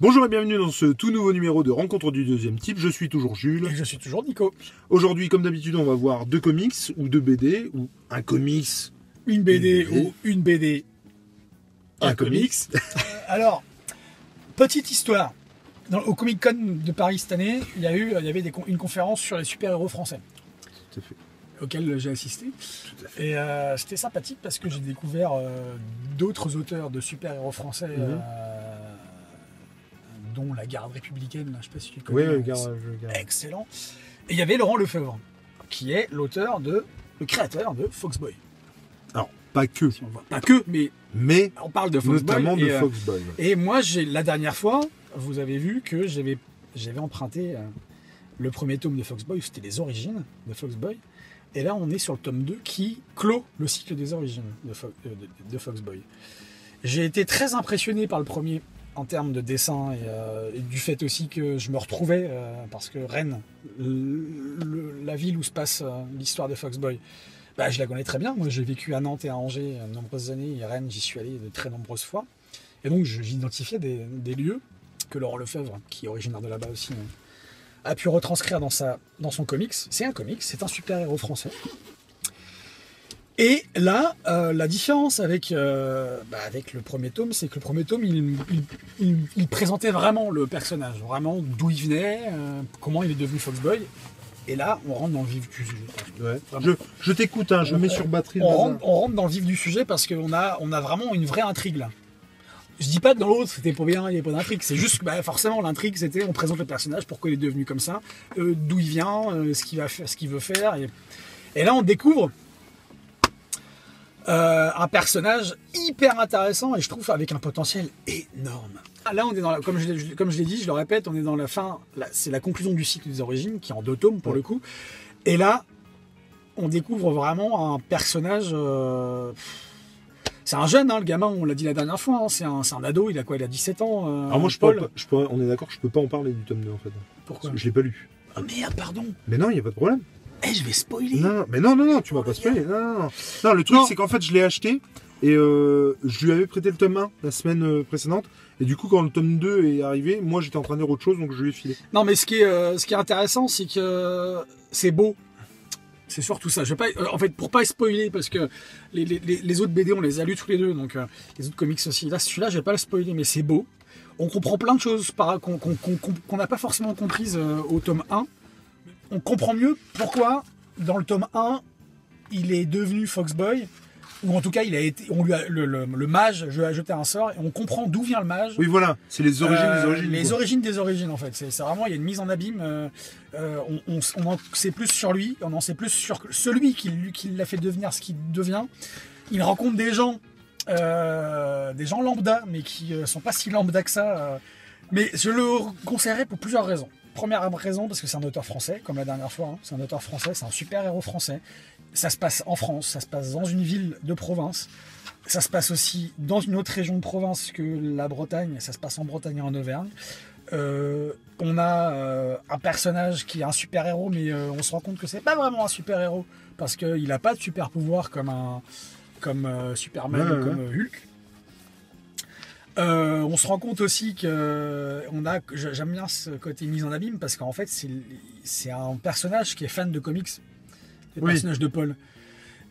Bonjour et bienvenue dans ce tout nouveau numéro de Rencontre du deuxième type. Je suis toujours Jules. Et je suis toujours Nico. Aujourd'hui, comme d'habitude, on va voir deux comics ou deux BD ou un comics. Une BD, BD. ou une BD. Un comics. Alors, petite histoire. Dans- au Comic Con de Paris cette année, il y a eu, il y avait des une conférence sur les super-héros français Tout à fait. auquel j'ai assisté. Tout à fait. Et euh, c'était sympathique parce que j'ai découvert euh, d'autres auteurs de super-héros français, Mhm. euh, dont la garde républicaine, là, je sais pas si tu Oui, connais. regarde, je regarde. excellent. Et il y avait Laurent Lefebvre, qui est l'auteur de, le créateur de Foxboy. Alors, pas que, Si on voit pas que, mais mais on parle de Foxboy. notamment de et, euh, Foxboy. Et moi, j'ai la dernière fois, vous avez vu que j'avais j'avais emprunté euh, le premier tome de Foxboy, c'était les origines de Foxboy. Et là, on est sur le tome 2 qui clôt le cycle des origines de, Fo- euh, de- de Foxboy. J'ai été très impressionné par le premier en termes de dessin et, euh, et du fait aussi que je me retrouvais, euh, parce que Rennes, la ville où se passe euh, l'histoire de Foxboy, bah, je la connais très bien. Moi, j'ai vécu à Nantes et à Angers de nombreuses années, et Rennes, j'y suis allé de très nombreuses fois. Et donc, j'identifiais des, des lieux que Laurent Lefebvre, qui est originaire de là-bas aussi, a pu retranscrire dans, sa, dans son comics. C'est un comics, c'est un super-héros français. Et là, euh, la différence avec, euh, bah, avec le premier tome, c'est que le premier tome, il, il- il- il présentait vraiment le personnage, vraiment d'où il venait, euh, comment il est devenu Foxboy. Et là, on rentre dans le vif du sujet. Ouais. Je, je t'écoute, hein, je On- mets sur batterie. On rentre, on rentre dans le vif du sujet parce qu'on a, on a vraiment une vraie intrigue là. Je dis pas que dans l'autre c'était pas bien, il n'y avait pas d'intrigue. C'est juste que bah, forcément l'intrigue c'était on présente le personnage, pourquoi il est devenu comme ça, d'où il vient, ce qu'il va faire, ce qu'il veut faire. Et, et là on découvre euh, un personnage hyper intéressant et je trouve avec un potentiel énorme. Ah, Là on est dans la, comme je, l'ai- comme je l'ai dit, je le répète, on est dans la fin. C'est la conclusion du cycle des origines qui est en deux tomes pour Ouais. le coup. Et là on découvre vraiment un personnage. euh, c'est un jeune, hein, le gamin, on l'a dit la dernière fois, hein, c'est un, c'est un ado, il a quoi Il a 17 ans. euh, Alors moi, je Paul. pas- je pourrais- on est d'accord, je peux pas en parler du tome 2 en fait. Pourquoi Je l'ai pas lu. Oh merde, pardon Mais non, il n'y a pas de problème. Eh, je vais spoiler Non, mais non, non, non, tu m'as pas spoilé. Non, non, non. Non, le truc, c'est qu'en fait, je l'ai acheté et euh, je lui avais prêté le tome 1 la semaine euh, précédente. Et du coup, quand le tome 2 est arrivé, moi, j'étais en train de dire autre chose, donc je lui ai filé. Non, mais ce qui est, euh, ce qui est intéressant, c'est que c'est beau. C'est surtout ça. Je vais pas, en fait, pour pas spoiler, parce que les, les- les- les autres BD, on les a lus tous les deux, donc les autres comics aussi. Là, celui-là, je vais pas le spoiler, mais c'est beau. On comprend plein de choses qu'on n'a pas forcément comprises au tome 1. On comprend mieux pourquoi, dans le tome 1, il est devenu Foxboy, ou en tout cas, il a été, on lui a, le, le- le mage lui a jeté un sort, et on comprend d'où vient le mage. Oui, voilà, c'est les origines Euh, des origines. Les quoi. origines des origines, en fait. C'est vraiment, il y a une mise en abîme. euh, euh, on, on- on en sait plus sur lui, on en sait plus sur celui qui, l'a fait devenir ce qu'il devient. Il rencontre des gens, euh, des gens lambda, mais qui euh, sont pas si lambda que ça. euh. mais je le conseillerais pour plusieurs raisons. Première raison, parce que c'est un auteur français, comme la dernière fois. hein. C'est un auteur français, c'est un super héros français. Ça se passe en France, ça se passe dans une ville de province. Ça se passe aussi dans une autre région de province que la Bretagne, ça se passe en Bretagne et en Auvergne. Euh, on a euh, un personnage qui est un super héros, mais euh, on se rend compte que c'est pas vraiment un super héros parce qu'il n'a pas de super pouvoir comme un comme Superman Ouais, ou comme Hulk. Euh, on se rend compte aussi que on a, j'aime bien ce côté mise en abîme parce qu'en fait c'est un personnage qui est fan de comics, le Oui. personnage de Paul.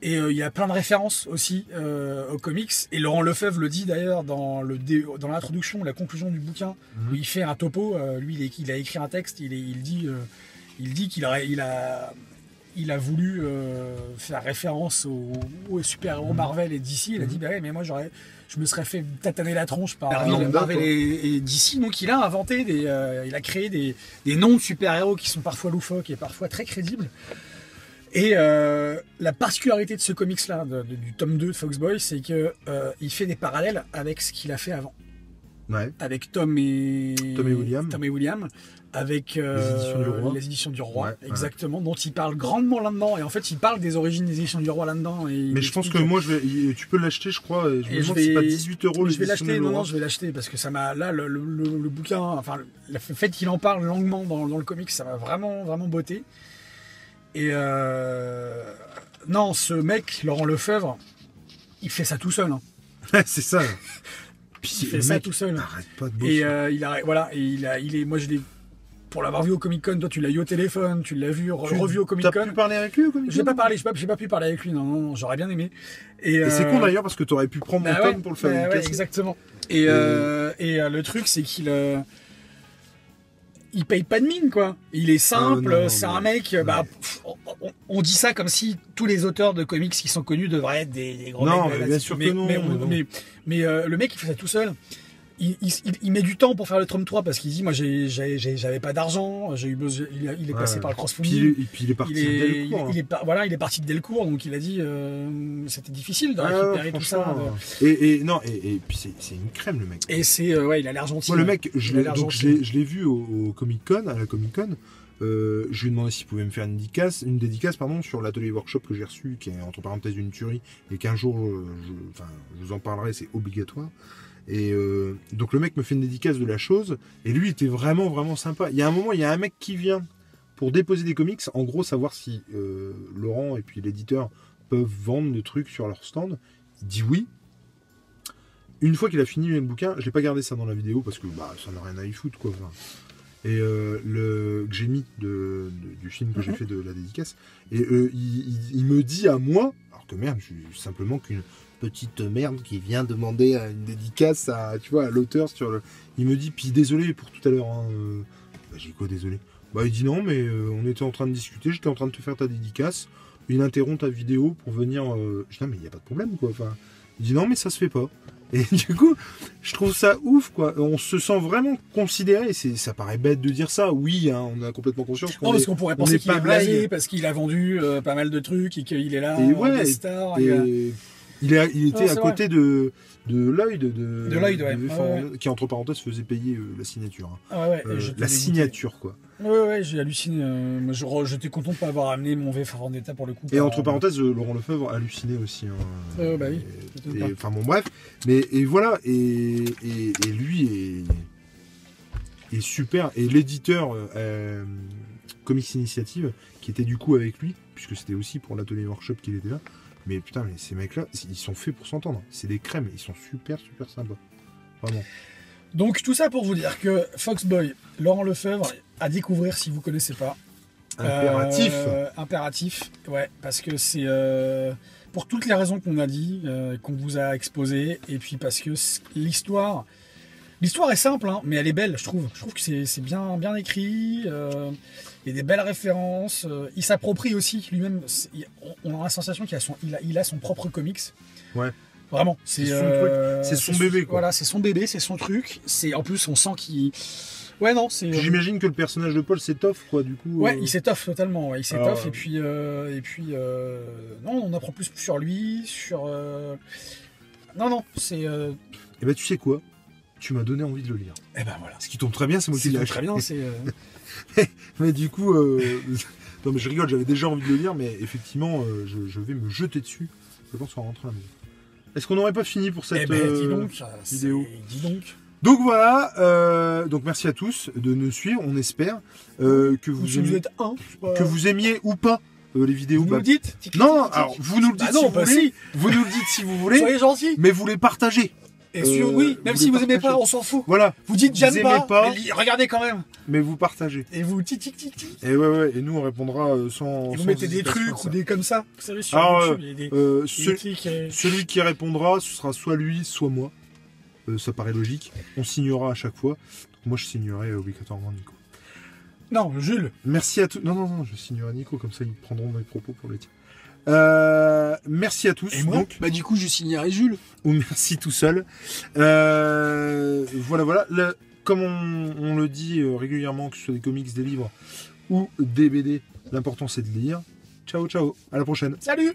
Et euh, il y a plein de références aussi euh, aux comics. Et Laurent Lefebvre le dit d'ailleurs dans l'introduction, la conclusion du bouquin, où il fait un topo. euh, lui, il, est- il a écrit un texte. Il, est- il dit, euh, il dit qu'il a, il a, il a voulu euh, faire référence aux, super-héros Marvel et DC. Il a dit, bah ouais, mais moi j'aurais, je me serais fait tataner la tronche par Marvel, et, et DC. Donc il a inventé des, euh, il a créé des, des noms de super-héros qui sont parfois loufoques et parfois très crédibles. Et euh, la particularité de ce comics-là, du tome 2 de Foxboy, c'est que il fait des parallèles avec ce qu'il a fait avant, Ouais. avec Tom et Tom et William. Tom et William, avec euh, Les éditions du Roi. les éditions du Roi, Ouais, ouais. exactement, dont il parle grandement là-dedans. Et en fait, il parle des origines des éditions du Roi là-dedans. Mais je pense que moi, je vais, il- tu peux l'acheter, je crois. Et je me Et demande vais- si c'est pas 18 euros je vais l'acheter, non, non, je vais l'acheter parce que ça m'a. Là, le, le- le- le bouquin, enfin, le, fait qu'il en parle longuement dans, dans le comic, ça m'a vraiment, vraiment botté. Et euh, non, ce mec, Laurent Lefebvre, il fait ça tout seul. hein. c'est ça. Puis Il fait ça mec tout seul. Arrête pas de Et euh, il a, voilà, et il a, il est, moi je l'ai, pour l'avoir vu au Comic Con, toi tu l'as eu au téléphone, tu l'as vu, re- Tu- revu au Comic T'as Con. pu parler avec lui au Comic J'ai Con pas parlé, j'ai pas, j'ai pas pu parler avec lui, non, non, non, j'aurais bien aimé. Et, Et c'est euh, con d'ailleurs parce que t'aurais pu prendre mon bah tome ouais, pour le faire bah ouais, exactement. Et, euh, et euh, le truc, c'est qu'il. il paye pas de mine, quoi. Il est simple, Ah, non, c'est un mec. Bah, pff, on, dit ça comme si tous les auteurs de comics qui sont connus devraient être des, des gros Non, mecs. mais bien sûr mais, que non, Mais, mais non. mais- mais, euh, le mec, il fait ça tout seul. Il, il- il- il met du temps pour faire le tome 3 parce qu'il dit Moi, j'avais pas d'argent, j'ai eu besoin. Il, il est passé Ouais. par le Puis est, et puis il est parti Il est, dès le cours, il- hein. il est par- voilà, il est parti de Delcourt, donc il a dit euh, c'était difficile de Ah, récupérer tout ça. de- Et, et non, et, et puis c'est une crème le mec. Et c'est euh, ouais, il a l'air gentil. Moi, le mec, je l'ai vu au, au Comic Con, à la Comic Con. Euh, je lui ai demandé s'il pouvait me faire une dédicace, une dédicace pardon, sur l'atelier workshop que j'ai reçu, qui est entre parenthèses une tuerie, et qu'un jour, euh, je, enfin, vous en parlerai, c'est obligatoire. Et euh, donc le mec me fait une dédicace de la chose, et lui était vraiment vraiment sympa. Il y a un moment, il y a un mec qui vient pour déposer des comics, en gros savoir si Laurent et puis l'éditeur peuvent vendre des trucs sur leur stand. Il dit oui. Une fois qu'il a fini le bouquin, je l'ai pas gardé ça dans la vidéo parce que bah, ça n'a rien à y foutre quoi. Et euh, le que j'ai mis de, de- du film que j'ai Mhm. fait de la dédicace, et euh, il, il- il me dit à moi, alors que merde, je suis simplement qu'une petite merde qui vient demander une dédicace à tu vois à l'auteur sur le. Il me dit puis désolé pour tout à l'heure. hein, euh, bah, j'ai quoi désolé? Bah il dit non mais euh, on était en train de discuter, j'étais en train de te faire ta dédicace. Il interrompt ta vidéo pour venir. Je dis non mais il y a pas de problème quoi. Enfin, il dit non mais ça se fait pas. Et du coup, je trouve ça ouf, quoi. On se sent vraiment considéré. C'est, ça paraît bête de dire ça. Oui, hein, on a complètement conscience qu'on Non, parce est- qu'on pourrait on penser qu'il est blasé, parce qu'il a vendu euh, pas mal de trucs et qu'il est là Et ouais, guest star. et et, il, était à côté de, de Lloyd, de, De Lloyd, ouais. V. Ouais, Ford, qui entre parenthèses faisait payer euh, la signature. hein. ah ouais, Euh, la signature, quoi. Ouais, ouais, j'ai halluciné. euh, J'étais content de pas avoir amené mon V for Vendetta pour le coup. Et entre parenthèses, Laurent Lefebvre halluciné aussi. hein. Bah oui. Enfin bon, bref. Mais et voilà. Et, et, et lui est, est super. Et l'éditeur Comics Initiative, qui était du coup avec lui, puisque c'était aussi pour l'atelier workshop qu'il était là. Mais putain, mais ces mecs-là, ils sont faits pour s'entendre. C'est des crèmes. Ils sont super, super sympas. Vraiment. Donc tout ça pour vous dire que Foxboy, Laurent Lefebvre, à découvrir si vous connaissez pas. Impératif. Euh, impératif, ouais, parce que c'est euh, pour toutes les raisons qu'on a dit, euh, qu'on vous a exposées, et puis parce que l'histoire, l'histoire est simple, hein, mais elle est belle, je trouve. Je trouve que c'est c'est bien, bien écrit. Il y a des belles références. euh, il s'approprie aussi lui-même. on- On a la sensation qu'il a son, il a, il a son propre comics. Ouais. Vraiment, c'est son euh, truc, c'est son bébé, quoi. Voilà, c'est son bébé, c'est son truc. C'est en plus on sent qu'il. Ouais non, c'est. J'imagine que le personnage de Paul s'étoffe, quoi, du coup. Ouais, euh, il s'étoffe totalement. ouais, il s'étoffe Alors, et puis euh, et puis euh, non, on apprend plus sur lui, sur. Non non, c'est. Eh ben, tu sais quoi? Tu m'as donné envie de le lire. Eh ben voilà. Ce qui tombe très bien, c'est moi qui l'ai très bien, c'est. euh, Mais du coup, euh, non mais je rigole, j'avais déjà envie de le lire, mais effectivement, euh, je, je vais me jeter dessus. Je pense en rentrant à la maison. Est-ce qu'on n'aurait pas fini pour cette Eh ben dis donc. vidéo? Dis donc. Donc voilà, euh, donc merci à tous de nous suivre. On espère euh, que vous, Si vous aimiez, êtes un, pas, que vous aimiez ou pas euh, les vidéos. vous nous bah, le dites. tic, tic, non, tic, tic. alors vous nous le dites Bah si non, vous bah voulez. si. Vous nous le dites si vous voulez, Soyez gentils. mais vous les partagez. Et si- euh, oui, même si vous aimez partagez. pas, on s'en fout. Voilà, Vous dites Vous j'aime aimez pas, pas. mais regardez quand même. mais vous partagez. Et vous tic tic tic tic. Et ouais, ouais, et nous on répondra euh, sans. Et vous sans mettez des trucs ça. ou des comme ça. Vous savez sur Alors, YouTube, il y a des, Euh, il y a ce- des trucs, Celui qui répondra, ce sera soit lui, soit moi. Euh, ça paraît logique. On signera à chaque fois. Donc moi, je signerai obligatoirement Nico. Non, Jules. Merci à tous. Non, non, non, je signerai Nico, comme ça ils prendront mes propos pour les tiens. Euh, merci à tous. Et moi donc, Bah du coup, je signerai Jules. ou merci tout seul. Euh, voilà, voilà. Le- comme on, on le dit euh, régulièrement, que ce soit des comics, des livres ou des BD, l'important c'est de lire. Ciao, ciao. À la prochaine. Salut